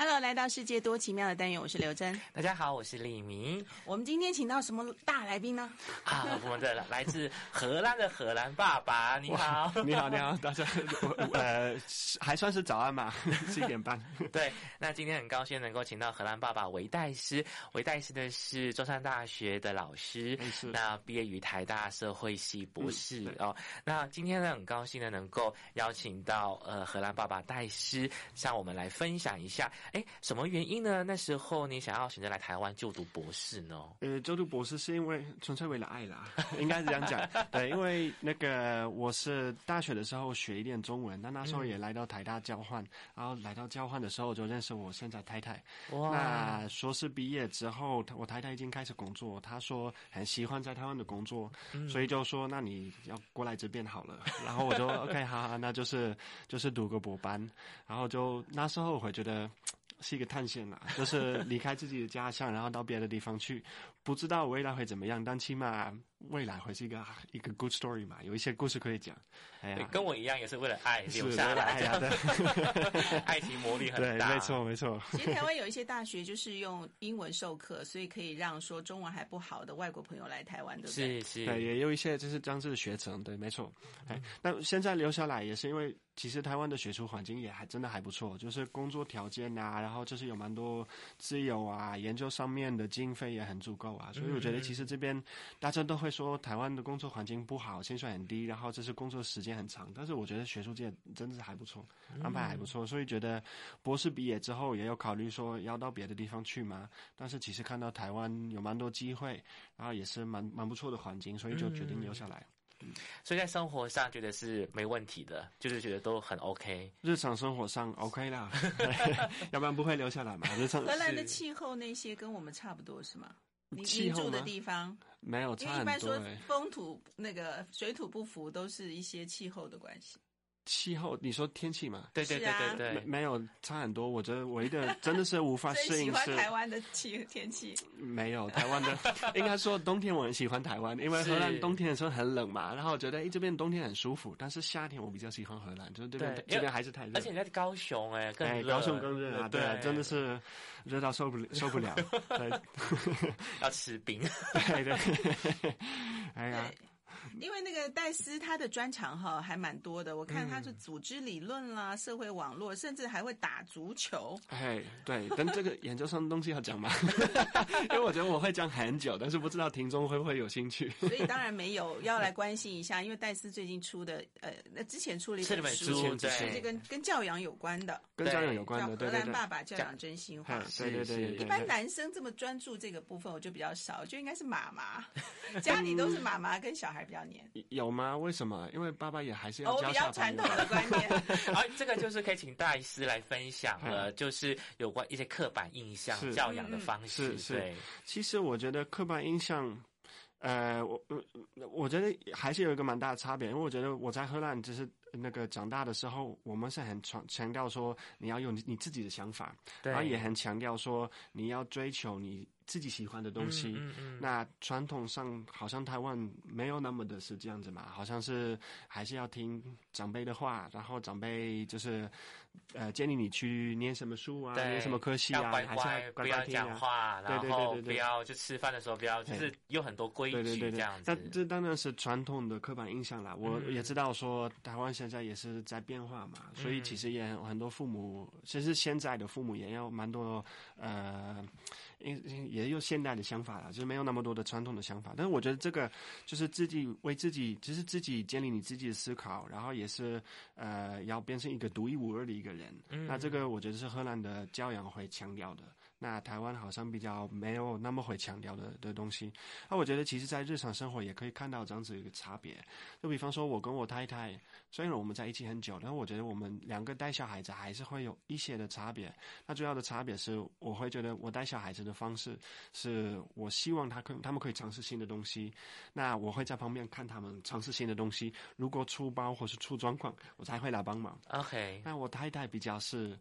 Hello，来到世界多奇妙的单元，我是刘真。大家好，我是李明。我们今天请到什么大来宾呢？啊，我们的来自荷兰的荷兰爸爸，你好，你好，你好，大家呃，还算是早安嘛，七点半。对，那今天很高兴能够请到荷兰爸爸韦代斯，韦代斯呢是中山大学的老师，是那毕业于台大社会系博士、嗯、哦。那今天呢，很高兴呢能够邀请到呃荷兰爸爸代斯向我们来分享一下。哎，什么原因呢？那时候你想要选择来台湾就读博士呢？呃，就读博士是因为纯粹为了爱啦，应该是这样讲。对，因为那个我是大学的时候学一点中文，那那时候也来到台大交换，嗯、然后来到交换的时候就认识我现在太太。哇！那硕士毕业之后，我太太已经开始工作，她说很喜欢在台湾的工作，嗯、所以就说那你要过来这边好了。然后我就 OK，好，好，那就是就是读个博班，然后就那时候我会觉得。是一个探险啦，就是离开自己的家乡，然后到别的地方去，不知道未来会怎么样，但起码未来会是一个一个 good story 嘛，有一些故事可以讲。哎呀，跟我一样也是为了爱留下来的，爱情魔力很大。对，没错没错。其实台湾有一些大学就是用英文授课，所以可以让说中文还不好的外国朋友来台湾，对不对？是是。对，也有一些就是这样子的学程，对，没错。哎，那现在留下来也是因为。其实台湾的学术环境也还真的还不错，就是工作条件啊，然后就是有蛮多自由啊，研究上面的经费也很足够啊，所以我觉得其实这边大家都会说台湾的工作环境不好，薪水很低，然后就是工作时间很长，但是我觉得学术界真的是还不错，安排还不错，所以觉得博士毕业之后也有考虑说要到别的地方去嘛，但是其实看到台湾有蛮多机会，然后也是蛮蛮不错的环境，所以就决定留下来。嗯，所以在生活上觉得是没问题的，就是觉得都很 OK。日常生活上 OK 啦，要不然不会留下来嘛。日常荷兰的气候那些跟我们差不多是吗？你你住的地方没有因为一般说风土那个水土不服，都是一些气候的关系。气候，你说天气嘛？对对对对对，没没有差很多。我觉得唯一的真的是无法适应是。喜欢台湾的气天气。没有台湾的，应该说冬天我很喜欢台湾，因为荷兰冬天的时候很冷嘛，然后我觉得哎这边冬天很舒服，但是夏天我比较喜欢荷兰，就是这边这边还是太热。而且你在高雄哎，哎高雄更热啊，对啊，真的是热到受不了受不了，对，要吃冰，对对，哎呀。因为那个戴斯他的专长哈还蛮多的，我看他是组织理论啦、嗯、社会网络，甚至还会打足球。哎，对，但这个研究生的东西要讲吗？因为我觉得我会讲很久，但是不知道听众会不会有兴趣。所以当然没有，要来关心一下，因为戴斯最近出的呃，那之前出了一本书，就是这跟跟教养有关的，跟教养有关的，对对对，荷兰爸爸教养真心话。对对对，一般男生这么专注这个部分，我就比较少，就应该是妈妈，家里都是妈妈跟小孩。比较黏有吗？为什么？因为爸爸也还是要教、哦、比较传统的观念。而，这个就是可以请大医师来分享了，就是有关一些刻板印象教养的方式。是是，是，其实我觉得刻板印象，呃，我我觉得还是有一个蛮大的差别，因为我觉得我在荷兰就是那个长大的时候，我们是很强强调说你要有你自己的想法，对然后也很强调说你要追求你。自己喜欢的东西，嗯嗯。嗯、那传统上好像台湾没有那么的是这样子嘛，好像是还是要听长辈的话，然后长辈就是呃建议你去念什么书啊，念什么科系啊，乖乖还是要乖乖听、啊、不要讲话，然后不要就吃饭的时候不要，就是有很多规矩，对对对对。这样子。那这当然是传统的刻板印象啦。我也知道说台湾现在也是在变化嘛，嗯、所以其实也很多父母，其实现在的父母也有蛮多呃，因也有现代的想法了，就是没有那么多的传统的想法。但是我觉得这个就是自己为自己，就是自己建立你自己的思考，然后也是呃要变成一个独一无二的一个人。嗯，那这个我觉得是荷兰的教养会强调的。那台湾好像比较没有那么会强调的的东西。那我觉得其实在日常生活也可以看到这样子一个差别。就比方说我跟我太太，虽然我们在一起很久，但是我觉得我们两个带小孩子还是会有一些的差别。那主要的差别是，我会觉得我带小孩子的方式。是我希望他可他们可以尝试新的东西，那我会在旁边看他们尝试新的东西。如果出包或是出状况，我才会来帮忙。OK，那我太太比较是。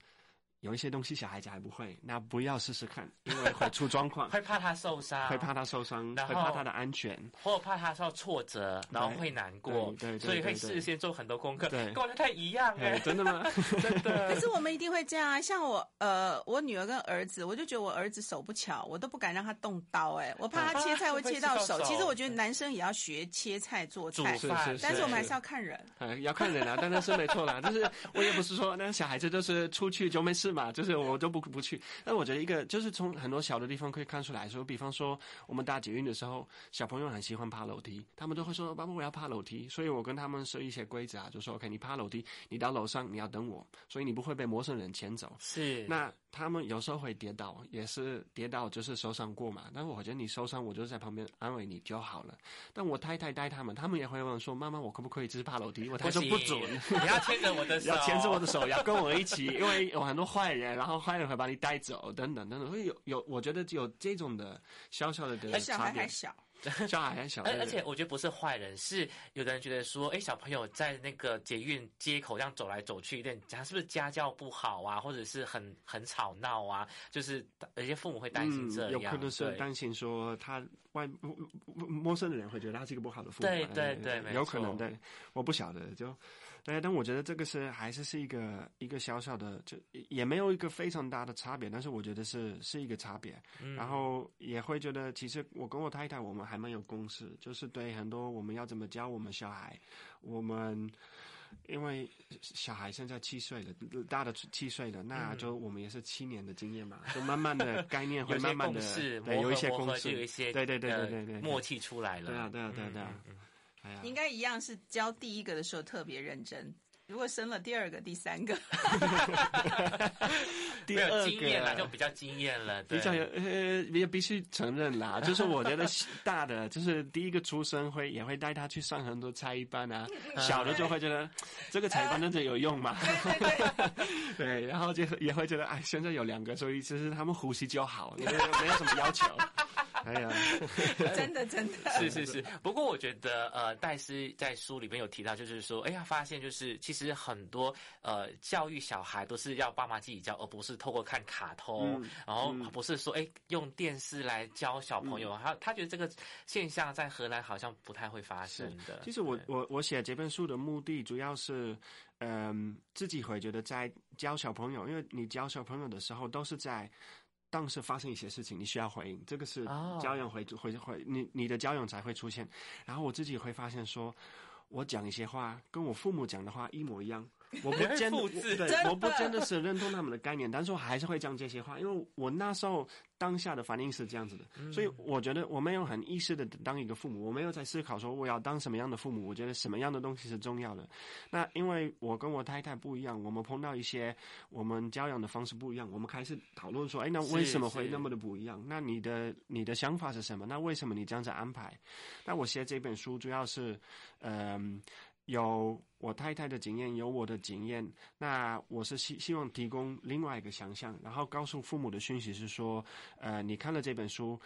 有一些东西小孩子还不会，那不要试试看，因为会出状况，会怕他受伤，会怕他受伤，然会怕他的安全，或怕他受挫折，然后会难过，对，对，对，对，对，所以会事先做很多功课，对，跟我太一样哎，真的吗？真的。可是我们一定会这样啊，像我呃，我女儿跟儿子，我就觉得我儿子手不巧，我都不敢让他动刀，哎，我怕他切菜会切到手。其实我觉得男生也要学切菜做菜，但是我们还是要看人，嗯，要看人啊，但那是没错啦，就是我也不是说那小孩子就是出去就没事嘛，就是我都不不去。但我觉得一个就是从很多小的地方可以看出来说，比方说我们搭捷运的时候，小朋友很喜欢爬楼梯，他们都会说：“爸爸，我要爬楼梯。”所以我跟他们设一些规则啊，就说：“OK，你爬楼梯，你到楼上你要等我，所以你不会被陌生人牵走。”是。那他们有时候会跌倒，也是跌倒就是受伤过嘛。但是我觉得你受伤，我就在旁边安慰你就好了。但我太太带他们，他们也会问说：“妈妈，我可不可以只是爬楼梯？”我他说不准，你要牵着我的手，要牵着我的手，要跟我一起，因为有很多坏人，然后坏人会把你带走，等等等等，会有有，我觉得有这种的小小的的差别。小孩还小。小孩很小，而而且我觉得不是坏人，是有的人觉得说，哎，小朋友在那个捷运街口这样走来走去，有点他是不是家教不好啊，或者是很很吵闹啊？就是有些父母会担心这样，嗯、有可能是担心说他外陌生的人会觉得他是一个不好的父母，对对对，有可能对，我不晓得就。对，但我觉得这个是还是是一个一个小小的，就也没有一个非常大的差别，但是我觉得是是一个差别。嗯。然后也会觉得，其实我跟我太太我们还蛮有共识，就是对很多我们要怎么教我们小孩，我们因为小孩现在七岁了，大的七岁了，那就我们也是七年的经验嘛，就慢慢的 概念会慢慢的对，有一些共识，有一些对对对对对对默契出来了。对啊对啊对啊对啊。应该一样是教第一个的时候特别认真，如果生了第二个、第三个，第二个经验了就比较经验了，比较有呃也必须承认啦，就是我觉得大的就是第一个出生会也会带他去上很多才艺班啊，小的就会觉得 这个才艺班真的有用吗？对对对，对，然后就也会觉得哎，现在有两个，所以其实他们呼吸就好，没有没有什么要求。哎呀，真的真的是是 是。不过我觉得，呃，戴斯在书里面有提到，就是说，哎呀，发现就是其实很多呃教育小孩都是要爸妈自己教，而不是透过看卡通，嗯、然后不是说哎用电视来教小朋友。他、嗯、他觉得这个现象在荷兰好像不太会发生的。其实我我我写这本书的目的主要是，嗯、呃，自己会觉得在教小朋友，因为你教小朋友的时候都是在。当时发生一些事情，你需要回应，这个是教养回回回，你你的教养才会出现。然后我自己会发现说，我讲一些话跟我父母讲的话一模一样。我不真的，对，我不真的是认同他们的概念，但是我还是会讲这些话，因为我那时候当下的反应是这样子的，所以我觉得我没有很意识的当一个父母，我没有在思考说我要当什么样的父母，我觉得什么样的东西是重要的。那因为我跟我太太不一样，我们碰到一些我们教养的方式不一样，我们开始讨论说，哎，那为什么会那么的不一样？那你的你的想法是什么？那为什么你这样子安排？那我写这本书主要是，嗯。有我太太的经验，有我的经验，那我是希希望提供另外一个想象，然后告诉父母的讯息是说，呃，你看了这本书，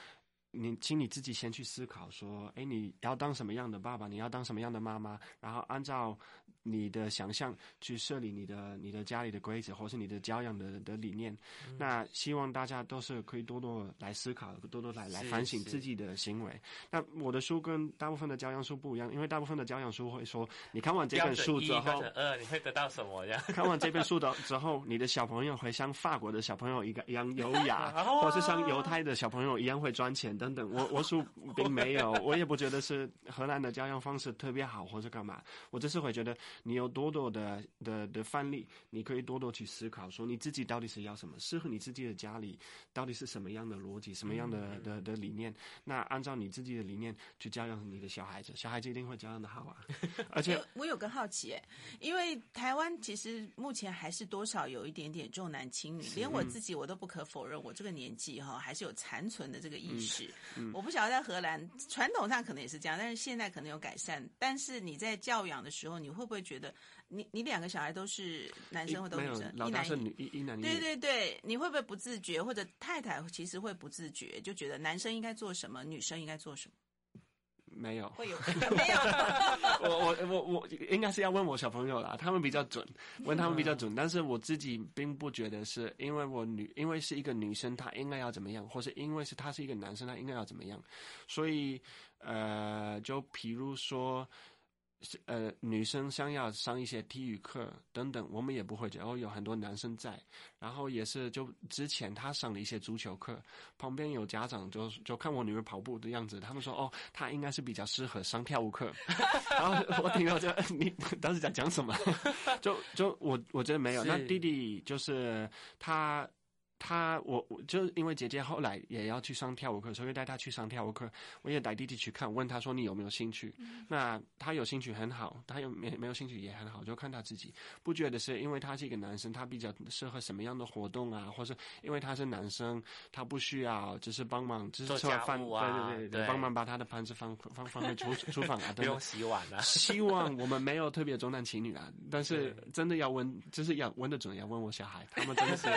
你请你自己先去思考，说，哎，你要当什么样的爸爸，你要当什么样的妈妈，然后按照。你的想象去设立你的你的家里的规则，或是你的教养的的理念。嗯、那希望大家都是可以多多来思考，多多来来反省自己的行为。那我的书跟大部分的教养书不一样，因为大部分的教养书会说，你看完这本书之后，呃，你会得到什么呀？看完这本书的之后，你的小朋友会像法国的小朋友一个一样优雅，或是像犹太的小朋友一样会赚钱等等。我我书并没有，我也不觉得是荷兰的教养方式特别好，或是干嘛。我只是会觉得。你有多多的的的范例，你可以多多去思考，说你自己到底是要什么，适合你自己的家里到底是什么样的逻辑，什么样的、嗯、的的理念。那按照你自己的理念去教养你的小孩子，小孩子一定会教养的好啊。而且我有个好奇，哎，因为台湾其实目前还是多少有一点点重男轻女，连我自己我都不可否认，我这个年纪哈还是有残存的这个意识。嗯嗯、我不晓得在荷兰传统上可能也是这样，但是现在可能有改善。但是你在教养的时候，你会不会觉得？你你两个小孩都是男生或都是女生？老大是女，一男一女。对对对，你会不会不自觉，或者太太其实会不自觉，就觉得男生应该做什么，女生应该做什么？没有，会有 没有？我我我我应该是要问我小朋友啦，他们比较准，问他们比较准。但是我自己并不觉得是因为我女，因为是一个女生，她应该要怎么样，或是因为是她是一个男生，她应该要怎么样。所以呃，就比如说。呃，女生想要上一些体育课等等，我们也不会觉得哦，有很多男生在。然后也是，就之前他上了一些足球课，旁边有家长就就看我女儿跑步的样子，他们说哦，她应该是比较适合上跳舞课。然后我听到就，你当时在讲什么？就就我我觉得没有。那弟弟就是他。他我我就因为姐姐后来也要去上跳舞课，所以带她去上跳舞课。我也带弟弟去看，问他说，你有没有兴趣？嗯、那他有兴趣很好，他有没没有兴趣也很好，就看他自己。不觉得是因为他是一个男生，他比较适合什么样的活动啊？或是因为他是男生，他不需要只是帮忙，只是吃完饭，啊、对对对，帮忙把他的盘子放放放在厨厨房啊，对，不用洗碗啊。希望我们没有特别重男轻女啊，但是真的要问，就是要问的准，要问我小孩，他们真的是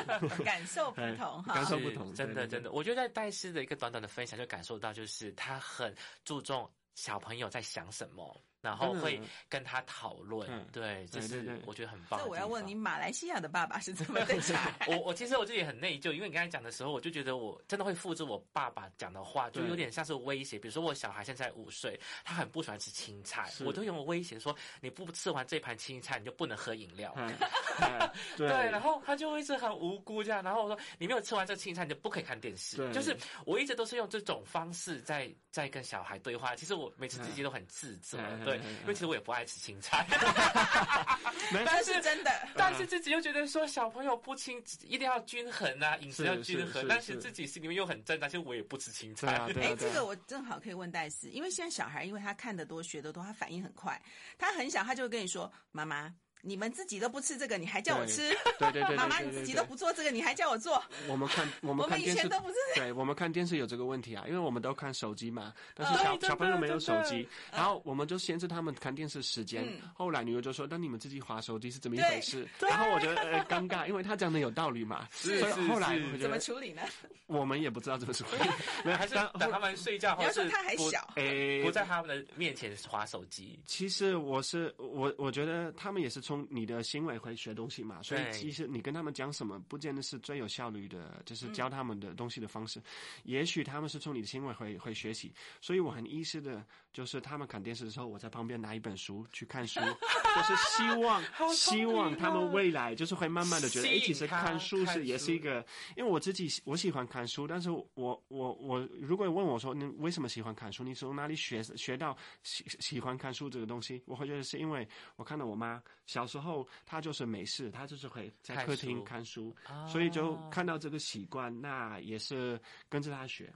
感受。不同哈，感受不同，真的真的，我觉得在戴师的一个短短的分享，就感受到就是他很注重小朋友在想什么。然后会跟他讨论，嗯、对，这是我觉得很棒。这我要问你，马来西亚的爸爸是怎么对小孩？我我其实我自己很内疚，因为你刚才讲的时候，我就觉得我真的会复制我爸爸讲的话，就有点像是威胁。比如说我小孩现在五岁，他很不喜欢吃青菜，我都用威胁说，你不吃完这盘青菜，你就不能喝饮料。嗯、对，然后他就一直很无辜这样，然后我说你没有吃完这青菜，你就不可以看电视。就是我一直都是用这种方式在在跟小孩对话。其实我每次自己都很自责，对。因为其实我也不爱吃青菜，但是真的，但是自己又觉得说小朋友不清一定要均衡啊，饮食要均衡，但是自己心里面又很挣扎，其实我也不吃青菜。哎，这个我正好可以问戴斯，因为现在小孩因为他看得多学得多，他反应很快，他很小他就会跟你说妈妈。你们自己都不吃这个，你还叫我吃？对对对，妈妈你自己都不做这个，你还叫我做？我们看我们看电视，我们以前都不是。对，我们看电视有这个问题啊，因为我们都看手机嘛。但是小小朋友没有手机，然后我们就限制他们看电视时间。后来女儿就说：“那你们自己划手机是怎么一回事？”然后我觉得呃尴尬，因为他讲的有道理嘛。所以后来怎么处理呢？我们也不知道怎么处理，没有，还是等他们睡觉，或是他还小，哎不在他们的面前划手机。其实我是我，我觉得他们也是从你的行为。会学东西嘛，所以其实你跟他们讲什么，不见得是最有效率的，就是教他们的东西的方式。嗯、也许他们是从你的行为会会学习，所以我很意识的，就是他们看电视的时候，我在旁边拿一本书去看书，就是希望、哦、希望他们未来就是会慢慢的觉得，哎，其实看书是也是一个，因为我自己我喜欢看书，但是我我我如果问我说你为什么喜欢看书，你从哪里学学到喜喜欢看书这个东西，我会觉得是因为我看到我妈小时候他。就是没事，他就是会在客厅看书，看书，所以就看到这个习惯，那也是跟着他学。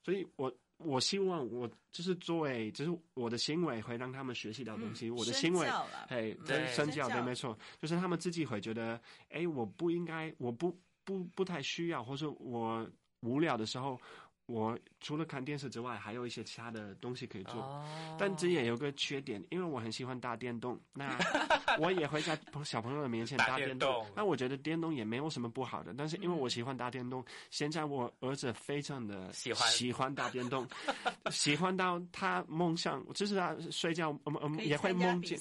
所以我我希望我就是作为，就是我的行为会让他们学习到东西。嗯、我的行为，哎，对，身教对，没错，就是他们自己会觉得，哎，我不应该，我不不不太需要，或者我无聊的时候。我除了看电视之外，还有一些其他的东西可以做，oh. 但这也有个缺点，因为我很喜欢打电动，那 我也会在小朋友的面前打电动。电动那我觉得电动也没有什么不好的，但是因为我喜欢打电动，嗯、现在我儿子非常的喜欢喜欢打电动，喜欢到他梦想，就是他睡觉，嗯嗯，也会梦见，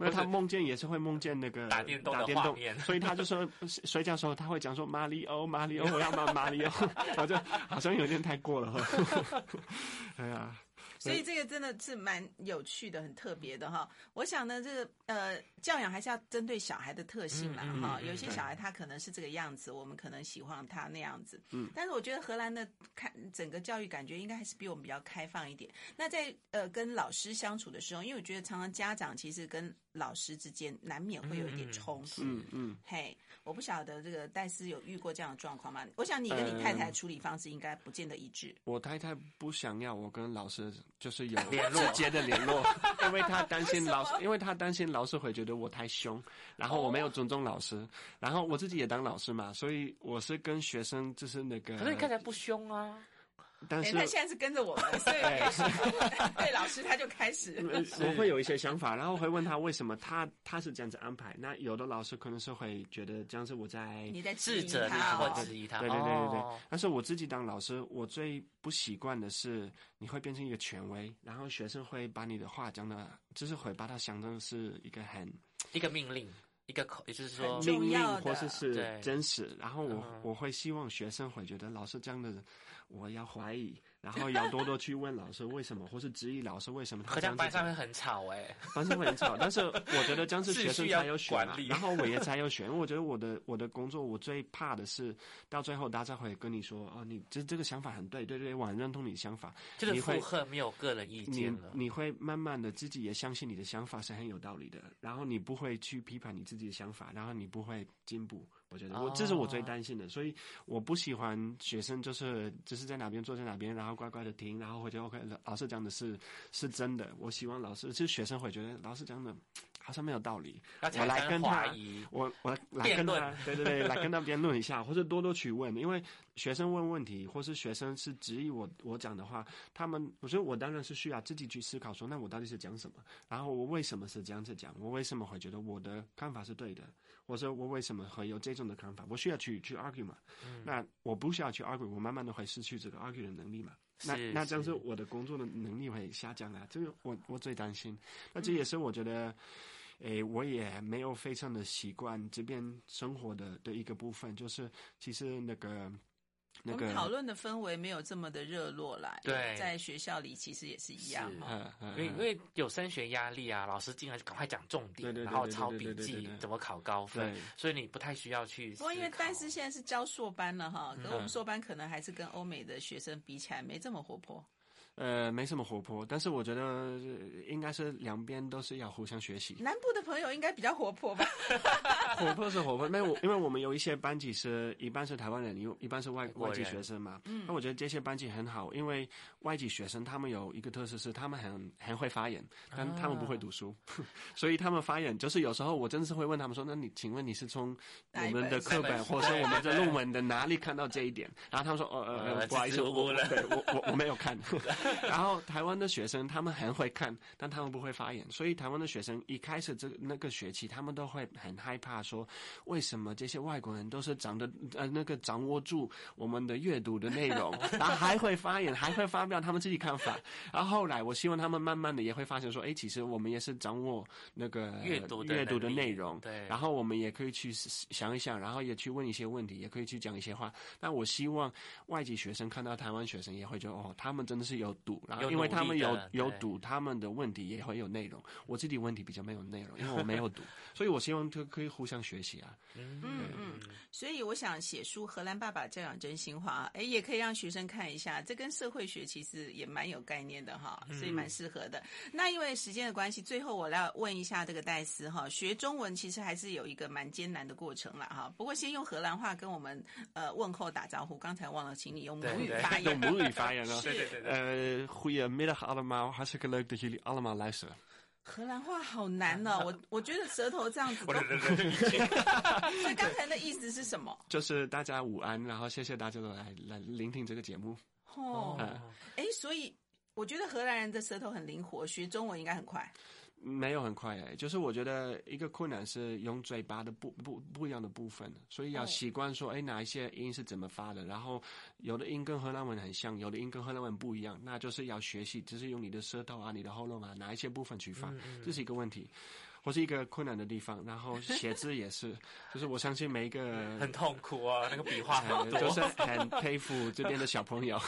因为他梦见也是会梦见那个 打电动打电动，所以他就说睡觉的时候他会讲说马里欧马里欧，我要马马里欧，我就好像有点太。过了哈，哎呀，所以这个真的是蛮有趣的，很特别的哈。我想呢，这个呃，教养还是要针对小孩的特性嘛哈。有些小孩他可能是这个样子，我们可能喜欢他那样子。嗯，但是我觉得荷兰的看整个教育感觉应该还是比我们比较开放一点。那在呃跟老师相处的时候，因为我觉得常常家长其实跟老师之间难免会有一点冲突。嗯嗯，嘿。我不晓得这个戴斯有遇过这样的状况吗？我想你跟你太太处理方式应该不见得一致。呃、我太太不想要我跟老师就是有联络，直接的联络，因为她担心老师，因为她担心老师会觉得我太凶，然后我没有尊重老师，然后我自己也当老师嘛，所以我是跟学生就是那个。可是你看起来不凶啊。但是他现在是跟着我们，所以 对老师他就开始，我会有一些想法，然后会问他为什么他他是这样子安排。那有的老师可能是会觉得这样子我在你在质疑他或质疑他，对对对对对。但是我自己当老师，我最不习惯的是你会变成一个权威，然后学生会把你的话讲的，就是会把它想成是一个很一个命令。一个口，也就是说命令，或者是真实。然后我我会希望学生会觉得老师这样的，我要怀疑。然后要多多去问老师为什么，或是质疑老师为什么他这样子。班上会很吵哎、欸，班上会很吵。但是我觉得这样子学生才有选嘛，然后我也才有选。因为我觉得我的我的工作，我最怕的是到最后大家会跟你说哦，你这这个想法很对，对对，我很认同你的想法。就是附和没有个人意见了你。你会慢慢的自己也相信你的想法是很有道理的，然后你不会去批判你自己的想法，然后你不会进步。我觉得我这是我最担心的，所以我不喜欢学生就是就是在哪边坐在哪边，然后乖乖的听，然后会觉得 OK，老师讲的是是真的。我希望老师就是学生会觉得老师讲的好像没有道理，我来跟他，我我来跟他，对对对，来跟他辩论一下，或者多多去问，因为学生问问题，或是学生是质疑我我讲的话，他们我觉得我当然是需要自己去思考说，那我到底是讲什么，然后我为什么是这样子讲，我为什么会觉得我的看法是对的。我说我为什么会有这种的看法？我需要去去 argue 嘛？嗯、那我不需要去 argue，我慢慢的会失去这个 argue 的能力嘛？那那这样子我的工作的能力会下降啊！这个我我最担心。那这也是我觉得，诶、我也没有非常的习惯这边生活的的一个部分，就是其实那个。我们讨论的氛围没有这么的热络啦对在学校里其实也是一样嘛因为因为有升学压力啊老师进来就赶快讲重点然后抄笔记怎么考高分所以你不太需要去不过因为但是现在是教硕班了哈跟我们硕班可能还是跟欧美的学生比起来没这么活泼。呃，没什么活泼，但是我觉得应该是两边都是要互相学习。南部的朋友应该比较活泼吧？活泼是活泼，那我因为我们有一些班级是一半是台湾人，有一半是外外籍学生嘛。嗯。那我觉得这些班级很好，因为外籍学生他们有一个特色是他们很很会发言，但他们不会读书，啊、所以他们发言就是有时候我真的是会问他们说：“那你请问你是从我们的课本或者我们的论文的哪里看到这一点？”然后他们说：“哦呃呃，不好意思，我我我我我没有看。” 然后台湾的学生他们很会看，但他们不会发言，所以台湾的学生一开始这那个学期，他们都会很害怕说，为什么这些外国人都是长得呃那个掌握住我们的阅读的内容，然后还会发言，还会发表他们自己看法。然后后来我希望他们慢慢的也会发现说，哎，其实我们也是掌握那个阅读阅读的内容，对。然后我们也可以去想一想，然后也去问一些问题，也可以去讲一些话。但我希望外籍学生看到台湾学生也会觉得哦，他们真的是有读。然后因为他们有有读，他们的问题也会有内容。我自己问题比较没有内容，因为我没有读，所以我希望可可以互相学习啊。嗯嗯，所以我想写书《荷兰爸爸教养真心话》，哎，也可以让学生看一下，这跟社会学其实也蛮有概念的哈，所以蛮适合的。嗯、那因为时间的关系，最后我来问一下这个戴斯哈，学中文其实还是有一个蛮艰难的过程了哈。不过先用荷兰话跟我们呃问候打招呼，刚才忘了请你用母语发言，用母语发言了。对对对对，呃。Goedemiddag allemaal, hartstikke leuk dat jullie allemaal luisteren。荷兰话好难哦，我我觉得舌头这样子。那刚才的意思是什么？就是大家午安，然后谢谢大家都来来聆听这个节目。哦，哎、嗯，所以我觉得荷兰人的舌头很灵活，学中文应该很快。没有很快诶，就是我觉得一个困难是用嘴巴的不不不一样的部分，所以要习惯说，哎，哪一些音是怎么发的，然后有的音跟荷兰文很像，有的音跟荷兰文不一样，那就是要学习，就是用你的舌头啊、你的喉咙啊，哪一些部分去发，这是一个问题。或是一个困难的地方，然后 写字也是，就是我相信每一个 很痛苦啊，那个笔画很多，就是 很佩服这边的小朋友。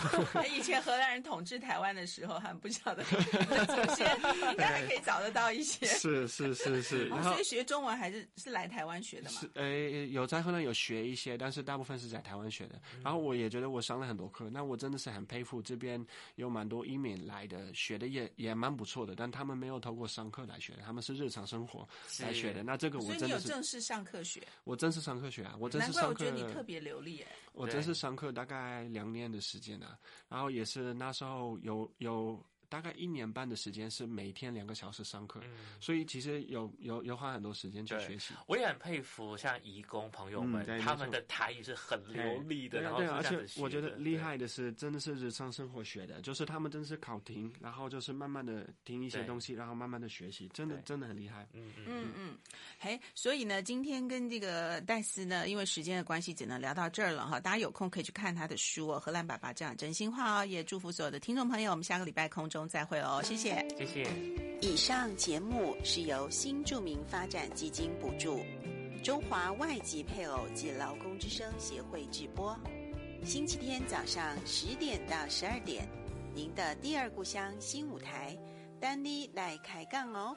以前荷兰人统治台湾的时候，还不晓得祖先应该还可以找得到一些。是是是是，然后所以学中文还是是来台湾学的嘛？是，呃，有在荷兰有学一些，但是大部分是在台湾学的。然后我也觉得我上了很多课，那我真的是很佩服这边有蛮多移民来的，学的也也蛮不错的，但他们没有透过上课来学的，他们是日常生活来学的，那这个我真的有正式上课学？我正式上课学啊，我正式上课。难怪我觉得你特别流利哎。我正式上课大概两年的时间啊，然后也是那时候有有大概一年半的时间是每天两个小时上课，嗯、所以其实有有有花很多时间去学习。我也很佩服像移工朋友们，嗯、他们的台语是很流利的，然后对，而且我觉得厉害的是，真的是日常生活学的，就是他们真的是考停，然后就是慢慢的听一些东西，然后慢慢的学习，真的真的很厉害。嗯嗯嗯嗯，嘿，所以呢，今天跟这个戴斯呢，因为时间的关系，只能聊到这儿了哈。大家有空可以去看他的书哦，《荷兰爸爸这样真心话》哦，也祝福所有的听众朋友，我们下个礼拜空中再会哦，谢谢，谢谢。以上节目是由新著名发展基金补助，中华外籍配偶及劳工之声协会直播，星期天早上十点到十二点，您的第二故乡新舞台，丹妮来开杠哦。